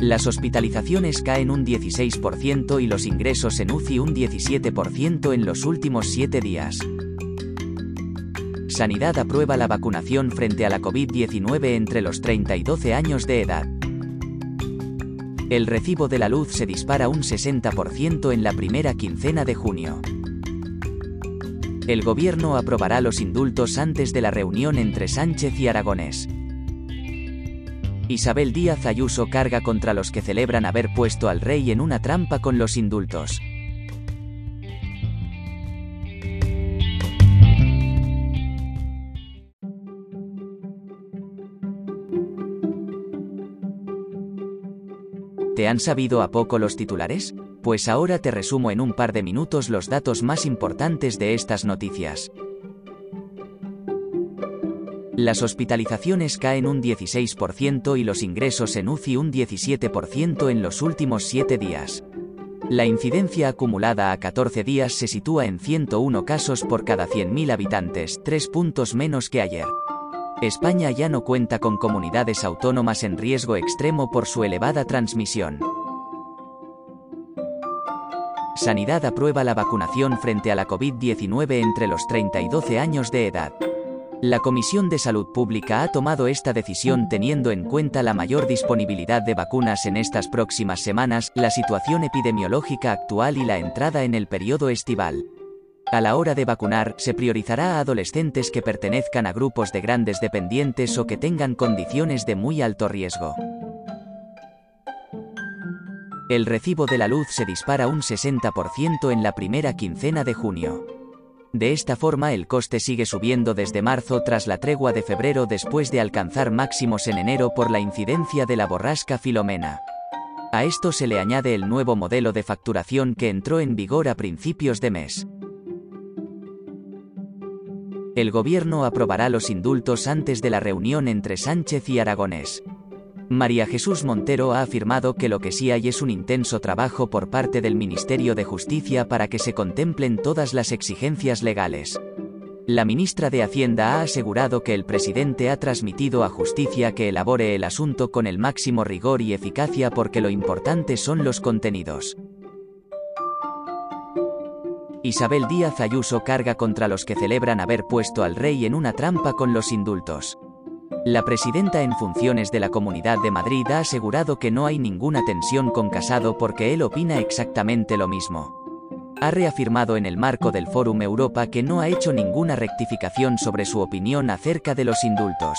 Las hospitalizaciones caen un 16% y los ingresos en UCI un 17% en los últimos siete días. Sanidad aprueba la vacunación frente a la COVID-19 entre los 30 y 12 años de edad. El recibo de la luz se dispara un 60% en la primera quincena de junio. El gobierno aprobará los indultos antes de la reunión entre Sánchez y Aragonés. Isabel Díaz Ayuso carga contra los que celebran haber puesto al rey en una trampa con los indultos. ¿Te han sabido a poco los titulares? Pues ahora te resumo en un par de minutos los datos más importantes de estas noticias. Las hospitalizaciones caen un 16% y los ingresos en UCI un 17% en los últimos 7 días. La incidencia acumulada a 14 días se sitúa en 101 casos por cada 100.000 habitantes, 3 puntos menos que ayer. España ya no cuenta con comunidades autónomas en riesgo extremo por su elevada transmisión. Sanidad aprueba la vacunación frente a la COVID-19 entre los 30 y 12 años de edad. La Comisión de Salud Pública ha tomado esta decisión teniendo en cuenta la mayor disponibilidad de vacunas en estas próximas semanas, la situación epidemiológica actual y la entrada en el periodo estival. A la hora de vacunar, se priorizará a adolescentes que pertenezcan a grupos de grandes dependientes o que tengan condiciones de muy alto riesgo. El recibo de la luz se dispara un 60% en la primera quincena de junio. De esta forma el coste sigue subiendo desde marzo tras la tregua de febrero después de alcanzar máximos en enero por la incidencia de la borrasca Filomena. A esto se le añade el nuevo modelo de facturación que entró en vigor a principios de mes. El gobierno aprobará los indultos antes de la reunión entre Sánchez y Aragonés. María Jesús Montero ha afirmado que lo que sí hay es un intenso trabajo por parte del Ministerio de Justicia para que se contemplen todas las exigencias legales. La ministra de Hacienda ha asegurado que el presidente ha transmitido a Justicia que elabore el asunto con el máximo rigor y eficacia porque lo importante son los contenidos. Isabel Díaz Ayuso carga contra los que celebran haber puesto al rey en una trampa con los indultos. La presidenta en funciones de la Comunidad de Madrid ha asegurado que no hay ninguna tensión con Casado porque él opina exactamente lo mismo. Ha reafirmado en el marco del Fórum Europa que no ha hecho ninguna rectificación sobre su opinión acerca de los indultos.